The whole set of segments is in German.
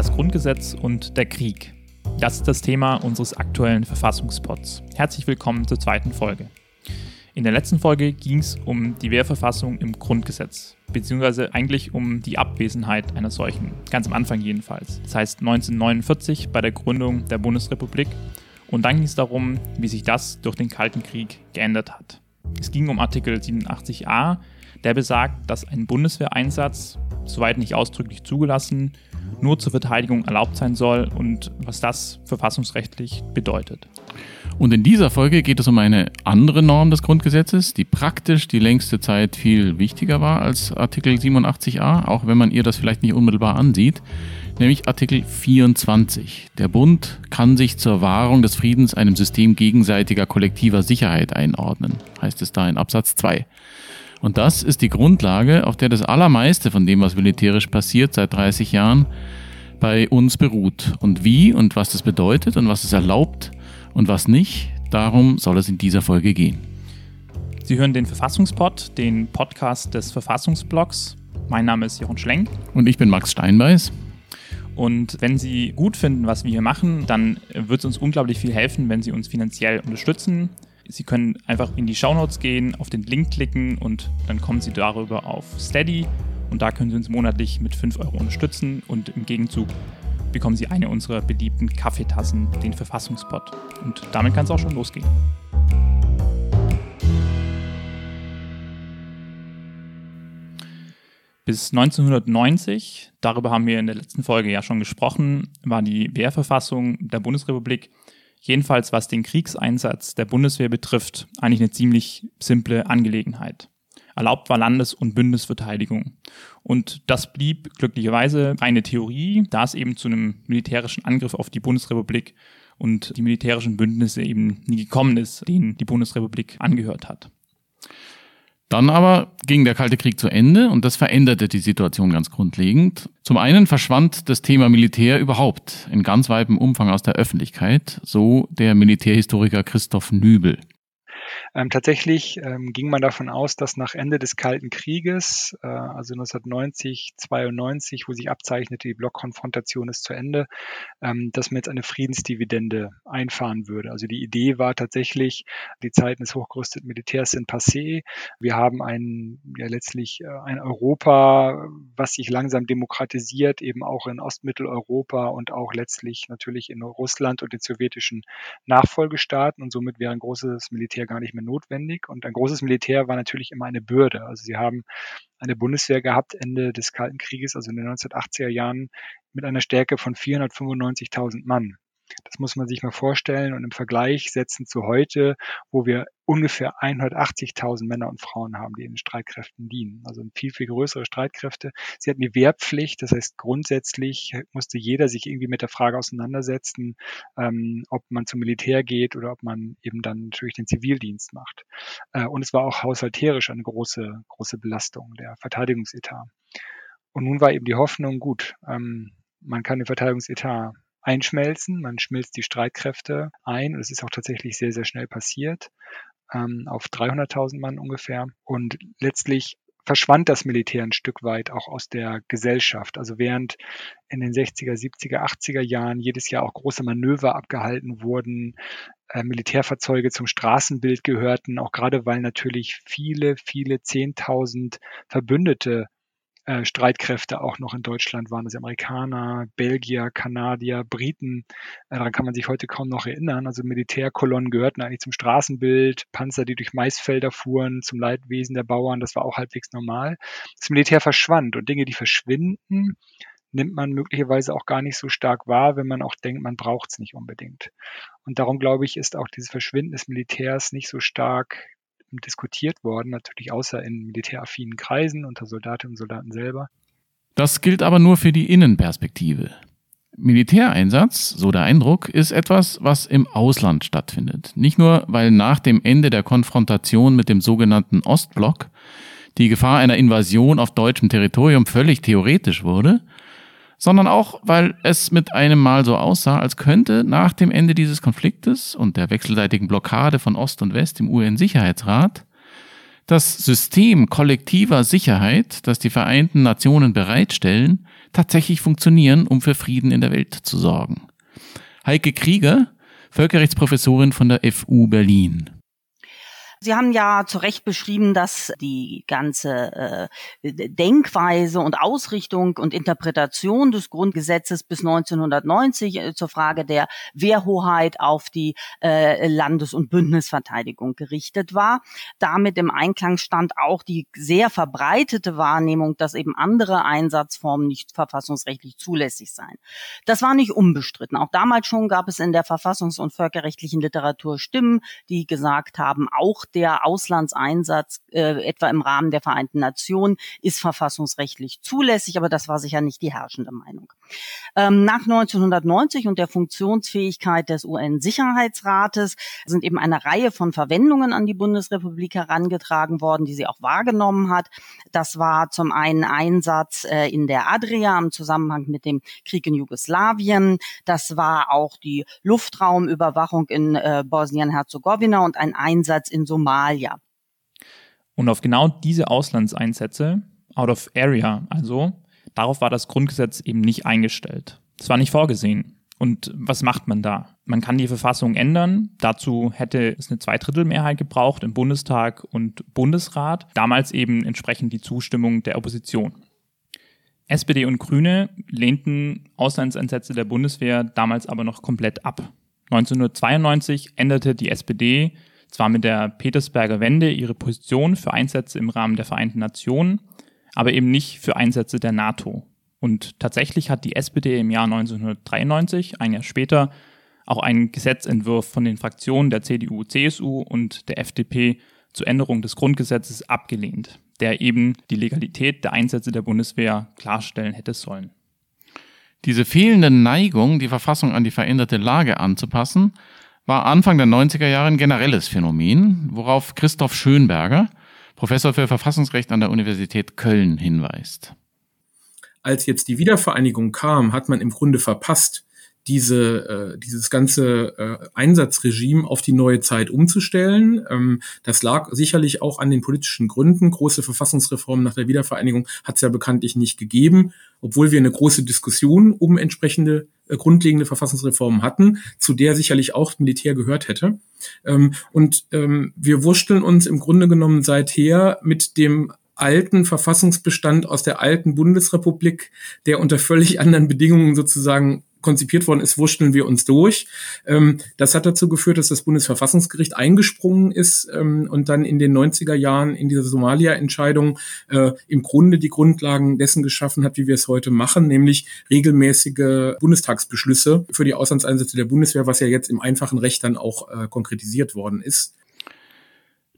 das Grundgesetz und der Krieg. Das ist das Thema unseres aktuellen Verfassungspots. Herzlich willkommen zur zweiten Folge. In der letzten Folge ging es um die Wehrverfassung im Grundgesetz, beziehungsweise eigentlich um die Abwesenheit einer solchen, ganz am Anfang jedenfalls. Das heißt 1949 bei der Gründung der Bundesrepublik. Und dann ging es darum, wie sich das durch den Kalten Krieg geändert hat. Es ging um Artikel 87a, der besagt, dass ein Bundeswehreinsatz, soweit nicht ausdrücklich zugelassen, nur zur Verteidigung erlaubt sein soll und was das verfassungsrechtlich bedeutet. Und in dieser Folge geht es um eine andere Norm des Grundgesetzes, die praktisch die längste Zeit viel wichtiger war als Artikel 87a, auch wenn man ihr das vielleicht nicht unmittelbar ansieht, nämlich Artikel 24. Der Bund kann sich zur Wahrung des Friedens einem System gegenseitiger kollektiver Sicherheit einordnen, heißt es da in Absatz 2. Und das ist die Grundlage, auf der das Allermeiste von dem, was militärisch passiert seit 30 Jahren, bei uns beruht. Und wie und was das bedeutet und was es erlaubt und was nicht, darum soll es in dieser Folge gehen. Sie hören den Verfassungspod, den Podcast des Verfassungsblogs. Mein Name ist Jochen Schlenk. Und ich bin Max Steinbeiß. Und wenn Sie gut finden, was wir hier machen, dann wird es uns unglaublich viel helfen, wenn Sie uns finanziell unterstützen. Sie können einfach in die Shownotes gehen, auf den Link klicken und dann kommen Sie darüber auf Steady und da können Sie uns monatlich mit 5 Euro unterstützen und im Gegenzug bekommen Sie eine unserer beliebten Kaffeetassen, den Verfassungspot. Und damit kann es auch schon losgehen. Bis 1990, darüber haben wir in der letzten Folge ja schon gesprochen, war die Wehrverfassung der Bundesrepublik jedenfalls was den Kriegseinsatz der Bundeswehr betrifft, eigentlich eine ziemlich simple Angelegenheit. Erlaubt war Landes- und Bündnisverteidigung. Und das blieb glücklicherweise reine Theorie, da es eben zu einem militärischen Angriff auf die Bundesrepublik und die militärischen Bündnisse eben nie gekommen ist, denen die Bundesrepublik angehört hat. Dann aber ging der Kalte Krieg zu Ende und das veränderte die Situation ganz grundlegend. Zum einen verschwand das Thema Militär überhaupt in ganz weitem Umfang aus der Öffentlichkeit, so der Militärhistoriker Christoph Nübel. Ähm, tatsächlich ähm, ging man davon aus, dass nach Ende des Kalten Krieges, äh, also 1990, 92, wo sich abzeichnete, die Blockkonfrontation ist zu Ende, ähm, dass man jetzt eine Friedensdividende einfahren würde. Also die Idee war tatsächlich, die Zeiten des hochgerüsteten Militärs sind passé. Wir haben ein, ja letztlich äh, ein Europa, was sich langsam demokratisiert, eben auch in Ostmitteleuropa und auch letztlich natürlich in Russland und den sowjetischen Nachfolgestaaten. Und somit wäre ein großes Militär gar nicht mehr notwendig. Und ein großes Militär war natürlich immer eine Bürde. Also sie haben eine Bundeswehr gehabt Ende des Kalten Krieges, also in den 1980er Jahren, mit einer Stärke von 495.000 Mann. Das muss man sich mal vorstellen und im Vergleich setzen zu heute, wo wir ungefähr 180.000 Männer und Frauen haben, die in den Streitkräften dienen. Also viel, viel größere Streitkräfte. Sie hatten die Wehrpflicht, das heißt grundsätzlich musste jeder sich irgendwie mit der Frage auseinandersetzen, ähm, ob man zum Militär geht oder ob man eben dann natürlich den Zivildienst macht. Äh, und es war auch haushalterisch eine große, große Belastung, der Verteidigungsetat. Und nun war eben die Hoffnung, gut, ähm, man kann den Verteidigungsetat einschmelzen. Man schmilzt die Streitkräfte ein. Und es ist auch tatsächlich sehr, sehr schnell passiert, ähm, auf 300.000 Mann ungefähr. Und letztlich verschwand das Militär ein Stück weit auch aus der Gesellschaft. Also während in den 60er, 70er, 80er Jahren jedes Jahr auch große Manöver abgehalten wurden, äh, Militärfahrzeuge zum Straßenbild gehörten, auch gerade weil natürlich viele, viele Zehntausend Verbündete äh, Streitkräfte auch noch in Deutschland waren. Also Amerikaner, Belgier, Kanadier, Briten. Äh, daran kann man sich heute kaum noch erinnern. Also Militärkolonnen gehörten eigentlich zum Straßenbild, Panzer, die durch Maisfelder fuhren, zum Leidwesen der Bauern. Das war auch halbwegs normal. Das Militär verschwand und Dinge, die verschwinden, nimmt man möglicherweise auch gar nicht so stark wahr, wenn man auch denkt, man braucht es nicht unbedingt. Und darum glaube ich, ist auch dieses Verschwinden des Militärs nicht so stark diskutiert worden, natürlich außer in militäraffinen Kreisen unter Soldatinnen und Soldaten selber. Das gilt aber nur für die Innenperspektive. Militäreinsatz, so der Eindruck, ist etwas, was im Ausland stattfindet. Nicht nur, weil nach dem Ende der Konfrontation mit dem sogenannten Ostblock die Gefahr einer Invasion auf deutschem Territorium völlig theoretisch wurde, sondern auch, weil es mit einem Mal so aussah, als könnte nach dem Ende dieses Konfliktes und der wechselseitigen Blockade von Ost und West im UN-Sicherheitsrat das System kollektiver Sicherheit, das die Vereinten Nationen bereitstellen, tatsächlich funktionieren, um für Frieden in der Welt zu sorgen. Heike Krieger, Völkerrechtsprofessorin von der FU Berlin. Sie haben ja zu Recht beschrieben, dass die ganze äh, Denkweise und Ausrichtung und Interpretation des Grundgesetzes bis 1990 äh, zur Frage der Wehrhoheit auf die äh, Landes- und Bündnisverteidigung gerichtet war. Damit im Einklang stand auch die sehr verbreitete Wahrnehmung, dass eben andere Einsatzformen nicht verfassungsrechtlich zulässig seien. Das war nicht unbestritten. Auch damals schon gab es in der verfassungs- und völkerrechtlichen Literatur Stimmen, die gesagt haben, auch der Auslandseinsatz äh, etwa im Rahmen der Vereinten Nationen ist verfassungsrechtlich zulässig, aber das war sicher nicht die herrschende Meinung. Ähm, nach 1990 und der Funktionsfähigkeit des UN-Sicherheitsrates sind eben eine Reihe von Verwendungen an die Bundesrepublik herangetragen worden, die sie auch wahrgenommen hat. Das war zum einen Einsatz äh, in der Adria im Zusammenhang mit dem Krieg in Jugoslawien. Das war auch die Luftraumüberwachung in äh, Bosnien-Herzegowina und ein Einsatz in Somalia. Und auf genau diese Auslandseinsätze, out of area also, darauf war das Grundgesetz eben nicht eingestellt. Das war nicht vorgesehen. Und was macht man da? Man kann die Verfassung ändern. Dazu hätte es eine Zweidrittelmehrheit gebraucht im Bundestag und Bundesrat. Damals eben entsprechend die Zustimmung der Opposition. SPD und Grüne lehnten Auslandseinsätze der Bundeswehr damals aber noch komplett ab. 1992 änderte die SPD zwar mit der Petersberger Wende ihre Position für Einsätze im Rahmen der Vereinten Nationen, aber eben nicht für Einsätze der NATO. Und tatsächlich hat die SPD im Jahr 1993, ein Jahr später, auch einen Gesetzentwurf von den Fraktionen der CDU, CSU und der FDP zur Änderung des Grundgesetzes abgelehnt, der eben die Legalität der Einsätze der Bundeswehr klarstellen hätte sollen. Diese fehlende Neigung, die Verfassung an die veränderte Lage anzupassen, war Anfang der 90er Jahre ein generelles Phänomen, worauf Christoph Schönberger, Professor für Verfassungsrecht an der Universität Köln, hinweist. Als jetzt die Wiedervereinigung kam, hat man im Grunde verpasst, diese, äh, dieses ganze äh, Einsatzregime auf die neue Zeit umzustellen. Ähm, das lag sicherlich auch an den politischen Gründen. Große Verfassungsreformen nach der Wiedervereinigung hat es ja bekanntlich nicht gegeben, obwohl wir eine große Diskussion um entsprechende äh, grundlegende Verfassungsreformen hatten, zu der sicherlich auch Militär gehört hätte. Ähm, und ähm, wir wursteln uns im Grunde genommen seither mit dem alten Verfassungsbestand aus der alten Bundesrepublik, der unter völlig anderen Bedingungen sozusagen konzipiert worden ist, wurschteln wir uns durch. Ähm, das hat dazu geführt, dass das Bundesverfassungsgericht eingesprungen ist ähm, und dann in den 90er Jahren in dieser Somalia-Entscheidung äh, im Grunde die Grundlagen dessen geschaffen hat, wie wir es heute machen, nämlich regelmäßige Bundestagsbeschlüsse für die Auslandseinsätze der Bundeswehr, was ja jetzt im einfachen Recht dann auch äh, konkretisiert worden ist.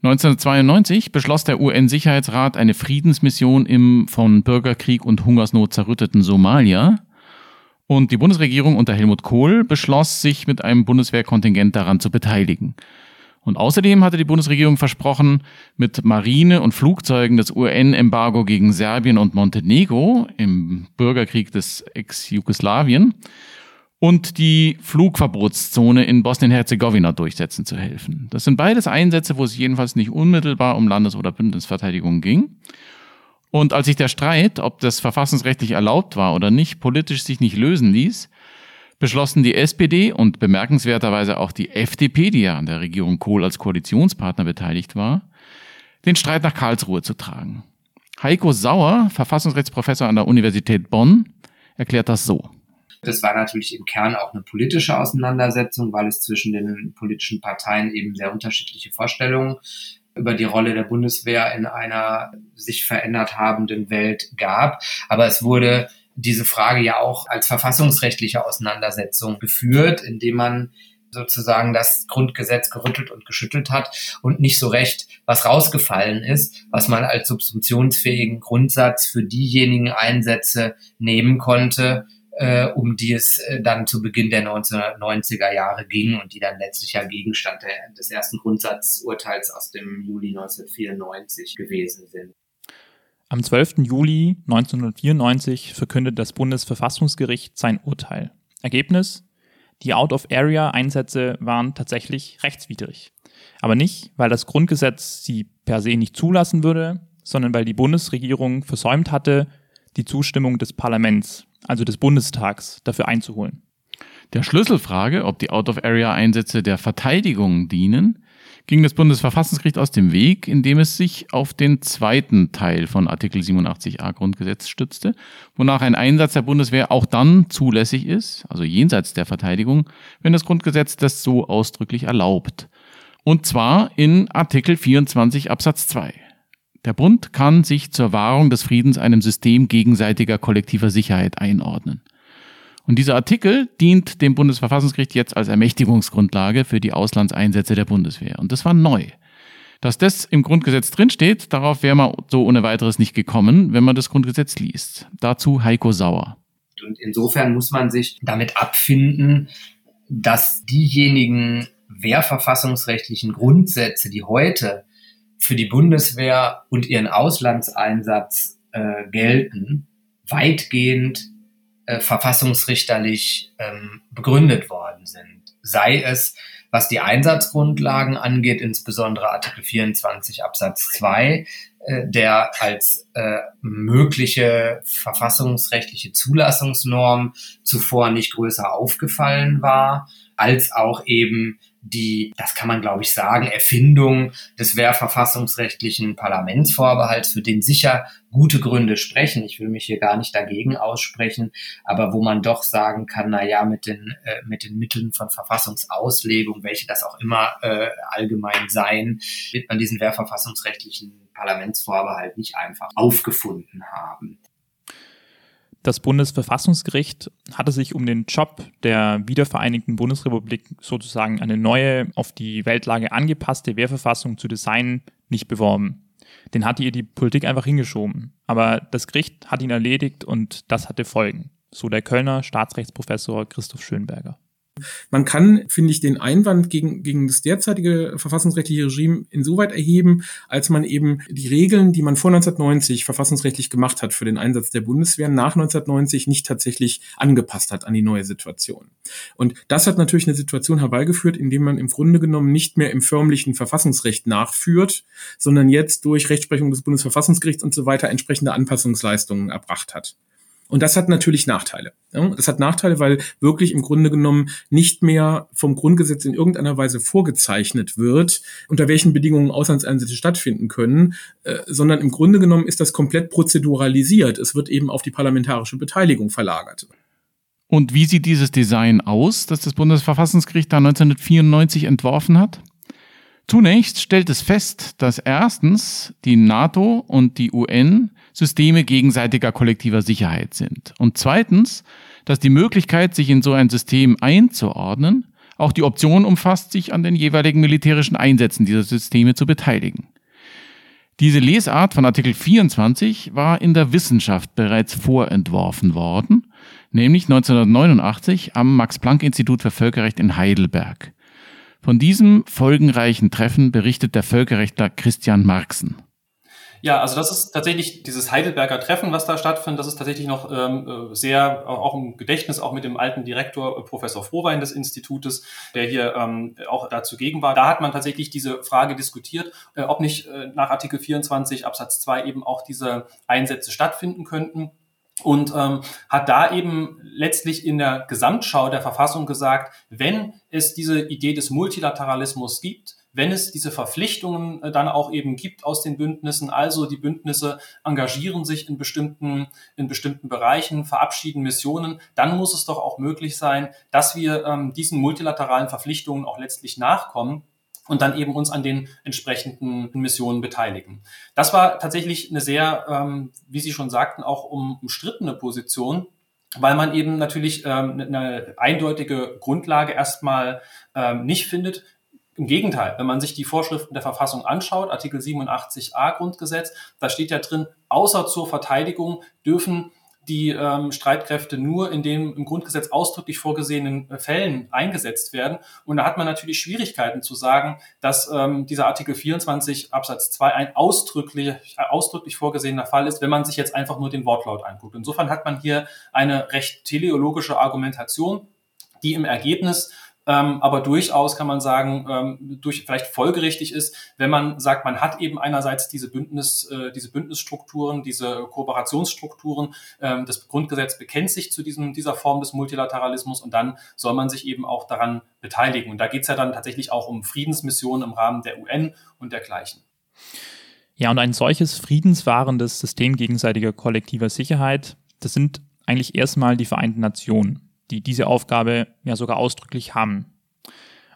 1992 beschloss der UN-Sicherheitsrat eine Friedensmission im von Bürgerkrieg und Hungersnot zerrütteten Somalia. Und die Bundesregierung unter Helmut Kohl beschloss, sich mit einem Bundeswehrkontingent daran zu beteiligen. Und außerdem hatte die Bundesregierung versprochen, mit Marine und Flugzeugen das UN-Embargo gegen Serbien und Montenegro im Bürgerkrieg des Ex-Jugoslawien und die Flugverbotszone in Bosnien-Herzegowina durchsetzen zu helfen. Das sind beides Einsätze, wo es jedenfalls nicht unmittelbar um Landes- oder Bündnisverteidigung ging. Und als sich der Streit, ob das verfassungsrechtlich erlaubt war oder nicht, politisch sich nicht lösen ließ, beschlossen die SPD und bemerkenswerterweise auch die FDP, die ja an der Regierung Kohl als Koalitionspartner beteiligt war, den Streit nach Karlsruhe zu tragen. Heiko Sauer, Verfassungsrechtsprofessor an der Universität Bonn, erklärt das so. Das war natürlich im Kern auch eine politische Auseinandersetzung, weil es zwischen den politischen Parteien eben sehr unterschiedliche Vorstellungen über die Rolle der Bundeswehr in einer sich verändert habenden Welt gab. Aber es wurde diese Frage ja auch als verfassungsrechtliche Auseinandersetzung geführt, indem man sozusagen das Grundgesetz gerüttelt und geschüttelt hat und nicht so recht was rausgefallen ist, was man als subsumptionsfähigen Grundsatz für diejenigen Einsätze nehmen konnte, äh, um die es äh, dann zu Beginn der 1990er Jahre ging und die dann letztlich ja Gegenstand der, des ersten Grundsatzurteils aus dem Juli 1994 gewesen sind. Am 12. Juli 1994 verkündet das Bundesverfassungsgericht sein Urteil. Ergebnis? Die Out-of-Area-Einsätze waren tatsächlich rechtswidrig. Aber nicht, weil das Grundgesetz sie per se nicht zulassen würde, sondern weil die Bundesregierung versäumt hatte, die Zustimmung des Parlaments, also des Bundestags, dafür einzuholen. Der Schlüsselfrage, ob die Out-of-Area-Einsätze der Verteidigung dienen, ging das Bundesverfassungsgericht aus dem Weg, indem es sich auf den zweiten Teil von Artikel 87a Grundgesetz stützte, wonach ein Einsatz der Bundeswehr auch dann zulässig ist, also jenseits der Verteidigung, wenn das Grundgesetz das so ausdrücklich erlaubt. Und zwar in Artikel 24 Absatz 2. Der Bund kann sich zur Wahrung des Friedens einem System gegenseitiger kollektiver Sicherheit einordnen. Und dieser Artikel dient dem Bundesverfassungsgericht jetzt als Ermächtigungsgrundlage für die Auslandseinsätze der Bundeswehr. Und das war neu. Dass das im Grundgesetz drinsteht, darauf wäre man so ohne weiteres nicht gekommen, wenn man das Grundgesetz liest. Dazu Heiko Sauer. Und insofern muss man sich damit abfinden, dass diejenigen wehrverfassungsrechtlichen Grundsätze, die heute für die Bundeswehr und ihren Auslandseinsatz äh, gelten, weitgehend äh, verfassungsrichterlich ähm, begründet worden sind. Sei es, was die Einsatzgrundlagen angeht, insbesondere Artikel 24 Absatz 2, äh, der als äh, mögliche verfassungsrechtliche Zulassungsnorm zuvor nicht größer aufgefallen war, als auch eben die, das kann man glaube ich sagen, Erfindung des wehrverfassungsrechtlichen Parlamentsvorbehalts, für den sicher gute Gründe sprechen. Ich will mich hier gar nicht dagegen aussprechen, aber wo man doch sagen kann, na ja, mit den, äh, mit den Mitteln von Verfassungsauslegung, welche das auch immer äh, allgemein seien, wird man diesen wehrverfassungsrechtlichen Parlamentsvorbehalt nicht einfach aufgefunden haben. Das Bundesverfassungsgericht hatte sich um den Job der wiedervereinigten Bundesrepublik sozusagen eine neue, auf die Weltlage angepasste Wehrverfassung zu designen, nicht beworben. Den hatte ihr die Politik einfach hingeschoben. Aber das Gericht hat ihn erledigt und das hatte Folgen. So der Kölner Staatsrechtsprofessor Christoph Schönberger. Man kann, finde ich, den Einwand gegen, gegen das derzeitige verfassungsrechtliche Regime insoweit erheben, als man eben die Regeln, die man vor 1990 verfassungsrechtlich gemacht hat für den Einsatz der Bundeswehr, nach 1990 nicht tatsächlich angepasst hat an die neue Situation. Und das hat natürlich eine Situation herbeigeführt, in dem man im Grunde genommen nicht mehr im förmlichen Verfassungsrecht nachführt, sondern jetzt durch Rechtsprechung des Bundesverfassungsgerichts und so weiter entsprechende Anpassungsleistungen erbracht hat. Und das hat natürlich Nachteile. Das hat Nachteile, weil wirklich im Grunde genommen nicht mehr vom Grundgesetz in irgendeiner Weise vorgezeichnet wird, unter welchen Bedingungen Auslandseinsätze stattfinden können, äh, sondern im Grunde genommen ist das komplett prozeduralisiert. Es wird eben auf die parlamentarische Beteiligung verlagert. Und wie sieht dieses Design aus, das das Bundesverfassungsgericht da 1994 entworfen hat? Zunächst stellt es fest, dass erstens die NATO und die UN Systeme gegenseitiger kollektiver Sicherheit sind. Und zweitens, dass die Möglichkeit, sich in so ein System einzuordnen, auch die Option umfasst, sich an den jeweiligen militärischen Einsätzen dieser Systeme zu beteiligen. Diese Lesart von Artikel 24 war in der Wissenschaft bereits vorentworfen worden, nämlich 1989 am Max-Planck-Institut für Völkerrecht in Heidelberg. Von diesem folgenreichen Treffen berichtet der Völkerrechtler Christian Marxen. Ja, also das ist tatsächlich dieses Heidelberger Treffen, was da stattfindet. Das ist tatsächlich noch ähm, äh, sehr auch im Gedächtnis, auch mit dem alten Direktor äh, Professor Frohwein des Institutes, der hier ähm, auch dazu gegen war. Da hat man tatsächlich diese Frage diskutiert, äh, ob nicht äh, nach Artikel 24 Absatz 2 eben auch diese Einsätze stattfinden könnten und ähm, hat da eben letztlich in der Gesamtschau der Verfassung gesagt, wenn es diese Idee des Multilateralismus gibt, wenn es diese Verpflichtungen äh, dann auch eben gibt aus den Bündnissen, also die Bündnisse engagieren sich in bestimmten, in bestimmten Bereichen, verabschieden Missionen, dann muss es doch auch möglich sein, dass wir ähm, diesen multilateralen Verpflichtungen auch letztlich nachkommen und dann eben uns an den entsprechenden Missionen beteiligen. Das war tatsächlich eine sehr, ähm, wie Sie schon sagten, auch um, umstrittene Position, weil man eben natürlich ähm, eine eindeutige Grundlage erstmal ähm, nicht findet, im Gegenteil, wenn man sich die Vorschriften der Verfassung anschaut, Artikel 87a Grundgesetz, da steht ja drin, außer zur Verteidigung dürfen die ähm, Streitkräfte nur in den im Grundgesetz ausdrücklich vorgesehenen äh, Fällen eingesetzt werden. Und da hat man natürlich Schwierigkeiten zu sagen, dass ähm, dieser Artikel 24 Absatz 2 ein ausdrücklich, äh, ausdrücklich vorgesehener Fall ist, wenn man sich jetzt einfach nur den Wortlaut anguckt. Insofern hat man hier eine recht teleologische Argumentation, die im Ergebnis ähm, aber durchaus kann man sagen, ähm, durch vielleicht folgerichtig ist, wenn man sagt, man hat eben einerseits diese Bündnis, äh, diese Bündnisstrukturen, diese Kooperationsstrukturen, ähm, das Grundgesetz bekennt sich zu diesem, dieser Form des Multilateralismus und dann soll man sich eben auch daran beteiligen. Und da geht es ja dann tatsächlich auch um Friedensmissionen im Rahmen der UN und dergleichen. Ja, und ein solches friedenswahrendes System gegenseitiger kollektiver Sicherheit, das sind eigentlich erstmal die Vereinten Nationen die diese Aufgabe ja sogar ausdrücklich haben.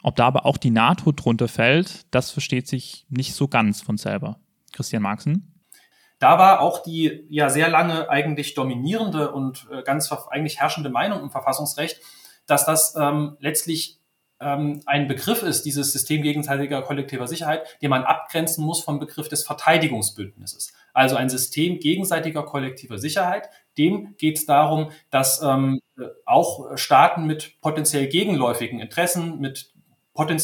Ob da aber auch die NATO drunter fällt, das versteht sich nicht so ganz von selber. Christian Marxen? Da war auch die ja sehr lange eigentlich dominierende und äh, ganz eigentlich herrschende Meinung im Verfassungsrecht, dass das ähm, letztlich ähm, ein Begriff ist, dieses System gegenseitiger kollektiver Sicherheit, den man abgrenzen muss vom Begriff des Verteidigungsbündnisses. Also ein System gegenseitiger kollektiver Sicherheit, dem geht es darum, dass ähm, auch Staaten mit potenziell gegenläufigen Interessen, mit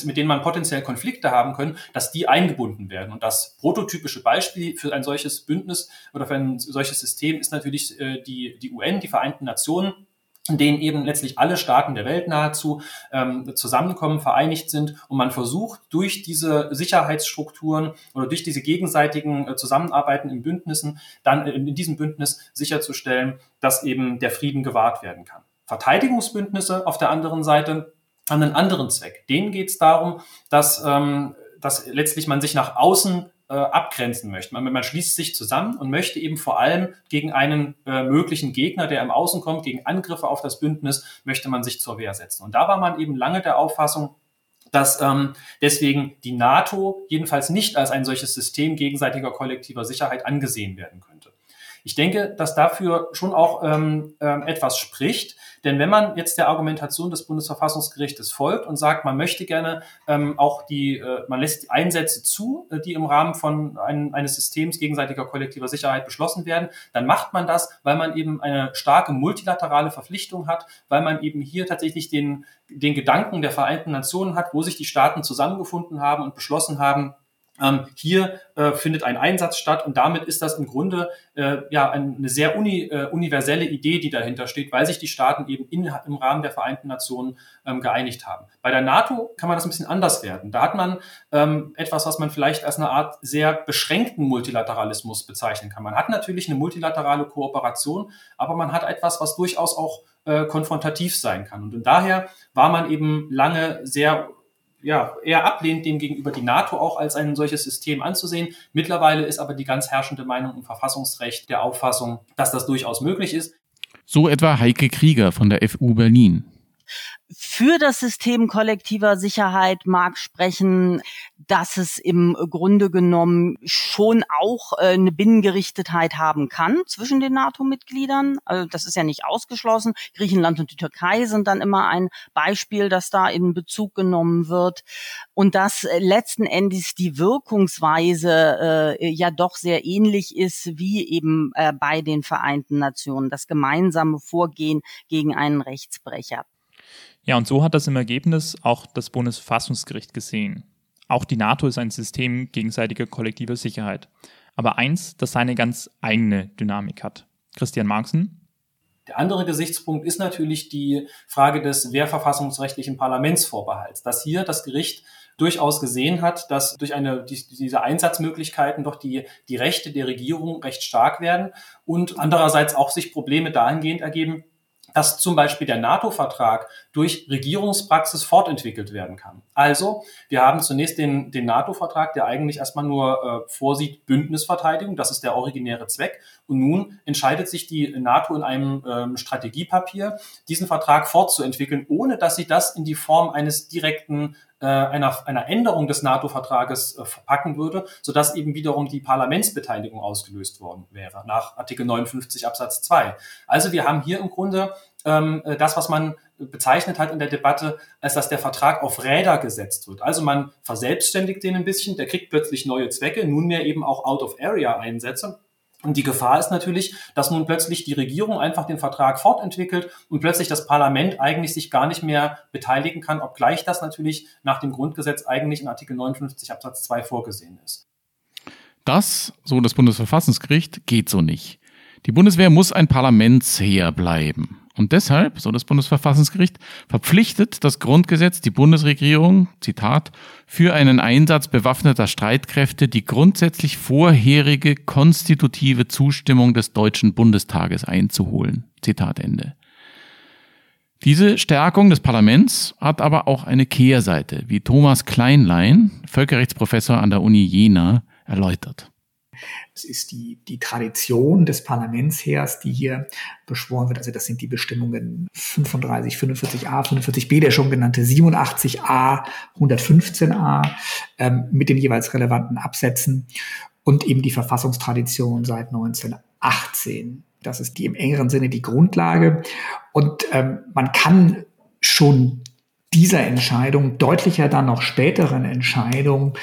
mit denen man potenziell Konflikte haben können, dass die eingebunden werden. Und das prototypische Beispiel für ein solches Bündnis oder für ein solches System ist natürlich äh, die, die UN, die Vereinten Nationen, in denen eben letztlich alle Staaten der Welt nahezu ähm, zusammenkommen, vereinigt sind und man versucht durch diese Sicherheitsstrukturen oder durch diese gegenseitigen äh, Zusammenarbeiten in Bündnissen, dann äh, in diesem Bündnis sicherzustellen, dass eben der Frieden gewahrt werden kann. Verteidigungsbündnisse auf der anderen Seite haben einen anderen Zweck. Denen geht es darum, dass, ähm, dass letztlich man sich nach außen äh, abgrenzen möchte. Man, man schließt sich zusammen und möchte eben vor allem gegen einen äh, möglichen Gegner, der im Außen kommt, gegen Angriffe auf das Bündnis, möchte man sich zur Wehr setzen. Und da war man eben lange der Auffassung, dass ähm, deswegen die NATO jedenfalls nicht als ein solches System gegenseitiger kollektiver Sicherheit angesehen werden könnte. Ich denke, dass dafür schon auch ähm, ähm, etwas spricht, denn wenn man jetzt der Argumentation des Bundesverfassungsgerichtes folgt und sagt, man möchte gerne ähm, auch die, äh, man lässt die Einsätze zu, äh, die im Rahmen von ein, eines Systems gegenseitiger kollektiver Sicherheit beschlossen werden, dann macht man das, weil man eben eine starke multilaterale Verpflichtung hat, weil man eben hier tatsächlich den, den Gedanken der Vereinten Nationen hat, wo sich die Staaten zusammengefunden haben und beschlossen haben, ähm, hier äh, findet ein Einsatz statt und damit ist das im Grunde äh, ja eine sehr uni, äh, universelle Idee, die dahinter steht, weil sich die Staaten eben in, im Rahmen der Vereinten Nationen ähm, geeinigt haben. Bei der NATO kann man das ein bisschen anders werden. Da hat man ähm, etwas, was man vielleicht als eine Art sehr beschränkten Multilateralismus bezeichnen kann. Man hat natürlich eine multilaterale Kooperation, aber man hat etwas, was durchaus auch äh, konfrontativ sein kann. Und daher war man eben lange sehr ja, eher ablehnt, dem gegenüber die NATO auch als ein solches System anzusehen. Mittlerweile ist aber die ganz herrschende Meinung im Verfassungsrecht der Auffassung, dass das durchaus möglich ist. So etwa Heike Krieger von der FU Berlin. Für das System kollektiver Sicherheit mag sprechen, dass es im Grunde genommen schon auch äh, eine Binnengerichtetheit haben kann zwischen den NATO-Mitgliedern. Also das ist ja nicht ausgeschlossen. Griechenland und die Türkei sind dann immer ein Beispiel, das da in Bezug genommen wird. Und dass äh, letzten Endes die Wirkungsweise äh, ja doch sehr ähnlich ist wie eben äh, bei den Vereinten Nationen. Das gemeinsame Vorgehen gegen einen Rechtsbrecher. Ja, und so hat das im Ergebnis auch das Bundesverfassungsgericht gesehen. Auch die NATO ist ein System gegenseitiger kollektiver Sicherheit. Aber eins, das seine ganz eigene Dynamik hat. Christian Marxen? Der andere Gesichtspunkt ist natürlich die Frage des wehrverfassungsrechtlichen Parlamentsvorbehalts, dass hier das Gericht durchaus gesehen hat, dass durch eine, die, diese Einsatzmöglichkeiten doch die, die Rechte der Regierung recht stark werden und andererseits auch sich Probleme dahingehend ergeben, dass zum Beispiel der NATO-Vertrag durch Regierungspraxis fortentwickelt werden kann. Also, wir haben zunächst den, den NATO-Vertrag, der eigentlich erstmal nur äh, vorsieht Bündnisverteidigung, das ist der originäre Zweck. Und nun entscheidet sich die NATO in einem ähm, Strategiepapier, diesen Vertrag fortzuentwickeln, ohne dass sie das in die Form eines direkten äh, einer, einer Änderung des NATO-Vertrages äh, verpacken würde, sodass eben wiederum die Parlamentsbeteiligung ausgelöst worden wäre, nach Artikel 59 Absatz 2. Also wir haben hier im Grunde ähm, äh, das, was man bezeichnet hat in der Debatte, als dass der Vertrag auf Räder gesetzt wird. Also man verselbstständigt den ein bisschen, der kriegt plötzlich neue Zwecke, nunmehr eben auch Out-of-Area-Einsätze. Und die Gefahr ist natürlich, dass nun plötzlich die Regierung einfach den Vertrag fortentwickelt und plötzlich das Parlament eigentlich sich gar nicht mehr beteiligen kann, obgleich das natürlich nach dem Grundgesetz eigentlich in Artikel 59 Absatz 2 vorgesehen ist. Das, so das Bundesverfassungsgericht, geht so nicht. Die Bundeswehr muss ein Parlamentsheer bleiben. Und deshalb, so das Bundesverfassungsgericht, verpflichtet das Grundgesetz die Bundesregierung, Zitat, für einen Einsatz bewaffneter Streitkräfte die grundsätzlich vorherige konstitutive Zustimmung des Deutschen Bundestages einzuholen. Zitat Ende. Diese Stärkung des Parlaments hat aber auch eine Kehrseite, wie Thomas Kleinlein, Völkerrechtsprofessor an der Uni Jena, erläutert. Es ist die, die Tradition des Parlamentsheers, die hier beschworen wird. Also das sind die Bestimmungen 35, 45a, 45b, der schon genannte 87a, 115a ähm, mit den jeweils relevanten Absätzen und eben die Verfassungstradition seit 1918. Das ist die im engeren Sinne die Grundlage. Und ähm, man kann schon dieser Entscheidung, deutlicher dann noch späteren Entscheidung,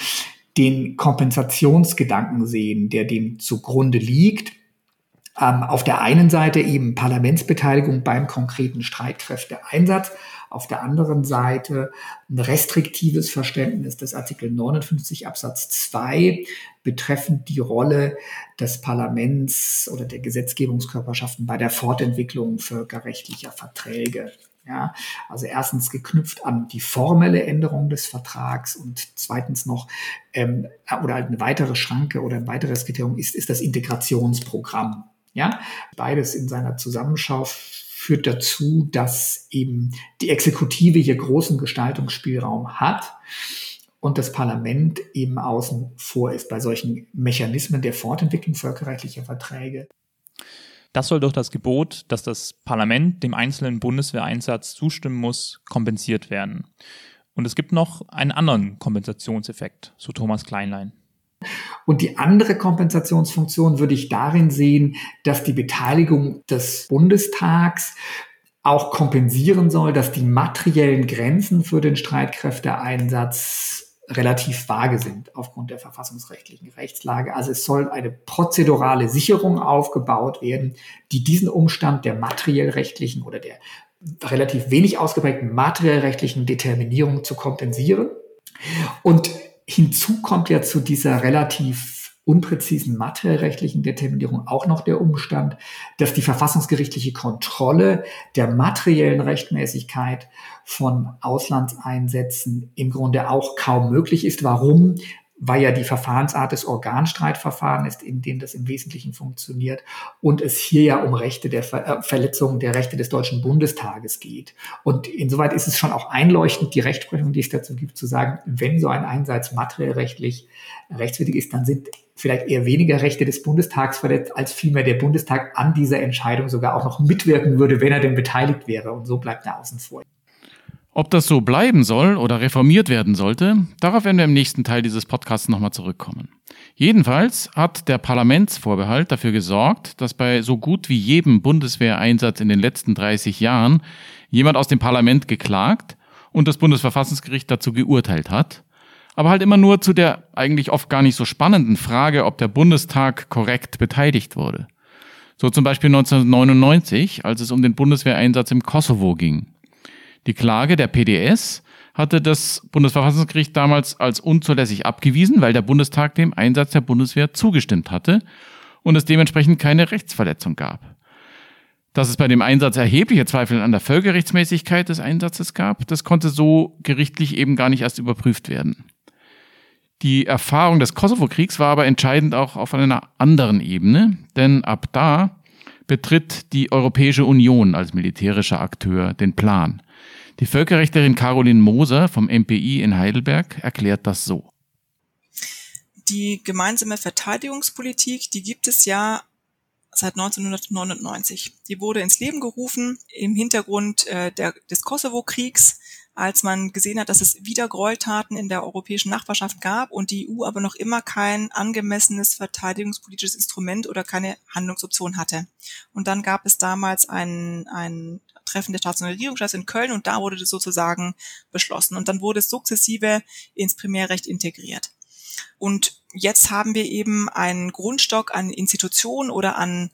den Kompensationsgedanken sehen, der dem zugrunde liegt. Ähm, auf der einen Seite eben Parlamentsbeteiligung beim konkreten Streitkräfteeinsatz, auf der anderen Seite ein restriktives Verständnis des Artikel 59 Absatz 2 betreffend die Rolle des Parlaments oder der Gesetzgebungskörperschaften bei der Fortentwicklung völkerrechtlicher Verträge. Ja, also erstens geknüpft an die formelle Änderung des Vertrags und zweitens noch ähm, oder halt eine weitere Schranke oder ein weiteres Kriterium ist, ist das Integrationsprogramm. Ja, beides in seiner Zusammenschau führt dazu, dass eben die Exekutive hier großen Gestaltungsspielraum hat und das Parlament eben außen vor ist bei solchen Mechanismen der Fortentwicklung völkerrechtlicher Verträge. Das soll durch das Gebot, dass das Parlament dem einzelnen Bundeswehreinsatz zustimmen muss, kompensiert werden. Und es gibt noch einen anderen Kompensationseffekt, so Thomas Kleinlein. Und die andere Kompensationsfunktion würde ich darin sehen, dass die Beteiligung des Bundestags auch kompensieren soll, dass die materiellen Grenzen für den Streitkräfteeinsatz relativ vage sind aufgrund der verfassungsrechtlichen Rechtslage. Also es soll eine prozedurale Sicherung aufgebaut werden, die diesen Umstand der materiellrechtlichen oder der relativ wenig ausgeprägten materiellrechtlichen Determinierung zu kompensieren. Und hinzu kommt ja zu dieser relativ unpräzisen materiellrechtlichen Determinierung auch noch der Umstand, dass die verfassungsgerichtliche Kontrolle der materiellen Rechtmäßigkeit von Auslandseinsätzen im Grunde auch kaum möglich ist. Warum? Weil ja die Verfahrensart des Organstreitverfahren ist, in dem das im Wesentlichen funktioniert und es hier ja um Rechte der Ver äh, Verletzung der Rechte des Deutschen Bundestages geht. Und insoweit ist es schon auch einleuchtend, die Rechtsprechung, die es dazu gibt, zu sagen, wenn so ein Einsatz materiell rechtlich rechtswidrig ist, dann sind vielleicht eher weniger Rechte des Bundestags verletzt, als vielmehr der Bundestag an dieser Entscheidung sogar auch noch mitwirken würde, wenn er denn beteiligt wäre. Und so bleibt er außen vor. Ob das so bleiben soll oder reformiert werden sollte, darauf werden wir im nächsten Teil dieses Podcasts nochmal zurückkommen. Jedenfalls hat der Parlamentsvorbehalt dafür gesorgt, dass bei so gut wie jedem Bundeswehreinsatz in den letzten 30 Jahren jemand aus dem Parlament geklagt und das Bundesverfassungsgericht dazu geurteilt hat, aber halt immer nur zu der eigentlich oft gar nicht so spannenden Frage, ob der Bundestag korrekt beteiligt wurde. So zum Beispiel 1999, als es um den Bundeswehreinsatz im Kosovo ging. Die Klage der PDS hatte das Bundesverfassungsgericht damals als unzulässig abgewiesen, weil der Bundestag dem Einsatz der Bundeswehr zugestimmt hatte und es dementsprechend keine Rechtsverletzung gab. Dass es bei dem Einsatz erhebliche Zweifel an der Völkerrechtsmäßigkeit des Einsatzes gab, das konnte so gerichtlich eben gar nicht erst überprüft werden. Die Erfahrung des Kosovo-Kriegs war aber entscheidend auch auf einer anderen Ebene, denn ab da betritt die Europäische Union als militärischer Akteur den Plan. Die Völkerrechtlerin Caroline Moser vom MPI in Heidelberg erklärt das so. Die gemeinsame Verteidigungspolitik, die gibt es ja seit 1999. Die wurde ins Leben gerufen im Hintergrund äh, der, des Kosovo-Kriegs, als man gesehen hat, dass es wieder Gräueltaten in der europäischen Nachbarschaft gab und die EU aber noch immer kein angemessenes verteidigungspolitisches Instrument oder keine Handlungsoption hatte. Und dann gab es damals ein, ein Treffen der Staats- und Regierungschefs in Köln und da wurde das sozusagen beschlossen. Und dann wurde es sukzessive ins Primärrecht integriert. Und jetzt haben wir eben einen Grundstock an Institutionen oder an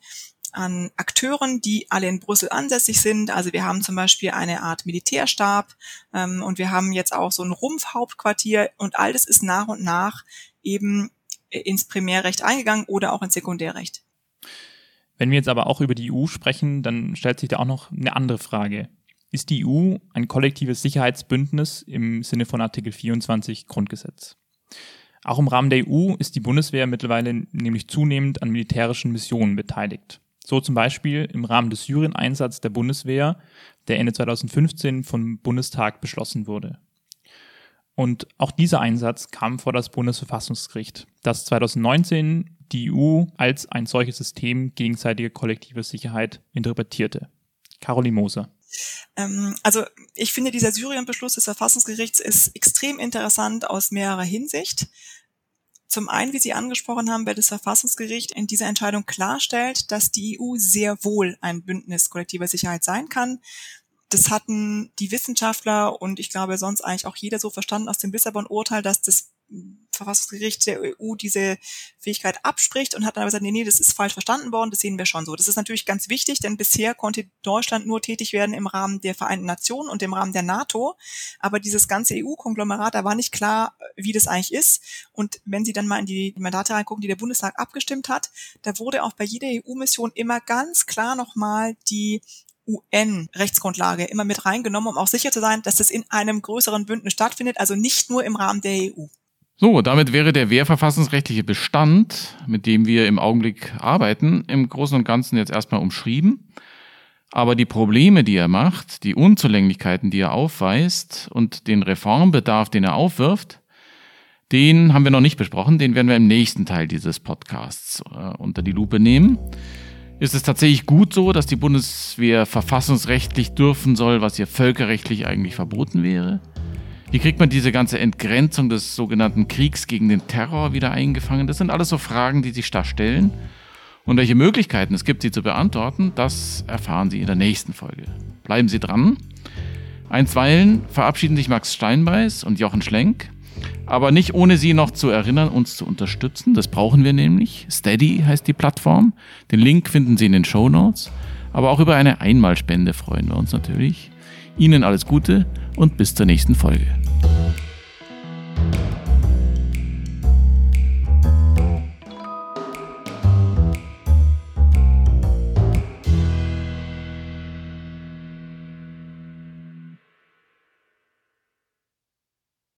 an Akteuren, die alle in Brüssel ansässig sind. Also wir haben zum Beispiel eine Art Militärstab ähm, und wir haben jetzt auch so ein Rumpfhauptquartier und all das ist nach und nach eben ins Primärrecht eingegangen oder auch ins Sekundärrecht. Wenn wir jetzt aber auch über die EU sprechen, dann stellt sich da auch noch eine andere Frage. Ist die EU ein kollektives Sicherheitsbündnis im Sinne von Artikel 24 Grundgesetz? Auch im Rahmen der EU ist die Bundeswehr mittlerweile nämlich zunehmend an militärischen Missionen beteiligt. So zum Beispiel im Rahmen des Syrien-Einsatzes der Bundeswehr, der Ende 2015 vom Bundestag beschlossen wurde. Und auch dieser Einsatz kam vor das Bundesverfassungsgericht, das 2019 die EU als ein solches System gegenseitiger kollektiver Sicherheit interpretierte. Caroline Moser. Ähm, also ich finde, dieser Syrien-Beschluss des Verfassungsgerichts ist extrem interessant aus mehrerer Hinsicht. Zum einen, wie Sie angesprochen haben, weil das Verfassungsgericht in dieser Entscheidung klarstellt, dass die EU sehr wohl ein Bündnis kollektiver Sicherheit sein kann. Das hatten die Wissenschaftler und ich glaube sonst eigentlich auch jeder so verstanden aus dem Lissabon-Urteil, dass das Verfassungsgericht der EU diese Fähigkeit abspricht und hat dann aber gesagt, nee, nee, das ist falsch verstanden worden, das sehen wir schon so. Das ist natürlich ganz wichtig, denn bisher konnte Deutschland nur tätig werden im Rahmen der Vereinten Nationen und im Rahmen der NATO, aber dieses ganze EU-Konglomerat, da war nicht klar, wie das eigentlich ist. Und wenn Sie dann mal in die Mandate reingucken, die der Bundestag abgestimmt hat, da wurde auch bei jeder EU-Mission immer ganz klar nochmal die UN-Rechtsgrundlage immer mit reingenommen, um auch sicher zu sein, dass das in einem größeren Bündnis stattfindet, also nicht nur im Rahmen der EU. So, damit wäre der wehrverfassungsrechtliche Bestand, mit dem wir im Augenblick arbeiten, im Großen und Ganzen jetzt erstmal umschrieben. Aber die Probleme, die er macht, die Unzulänglichkeiten, die er aufweist und den Reformbedarf, den er aufwirft, den haben wir noch nicht besprochen, den werden wir im nächsten Teil dieses Podcasts äh, unter die Lupe nehmen. Ist es tatsächlich gut so, dass die Bundeswehr verfassungsrechtlich dürfen soll, was ihr völkerrechtlich eigentlich verboten wäre? Wie kriegt man diese ganze Entgrenzung des sogenannten Kriegs gegen den Terror wieder eingefangen? Das sind alles so Fragen, die sich da stellen. Und welche Möglichkeiten es gibt, sie zu beantworten, das erfahren Sie in der nächsten Folge. Bleiben Sie dran. Einstweilen verabschieden sich Max Steinbeiß und Jochen Schlenk, aber nicht ohne Sie noch zu erinnern, uns zu unterstützen. Das brauchen wir nämlich. Steady heißt die Plattform. Den Link finden Sie in den Show Notes. Aber auch über eine Einmalspende freuen wir uns natürlich. Ihnen alles Gute und bis zur nächsten Folge.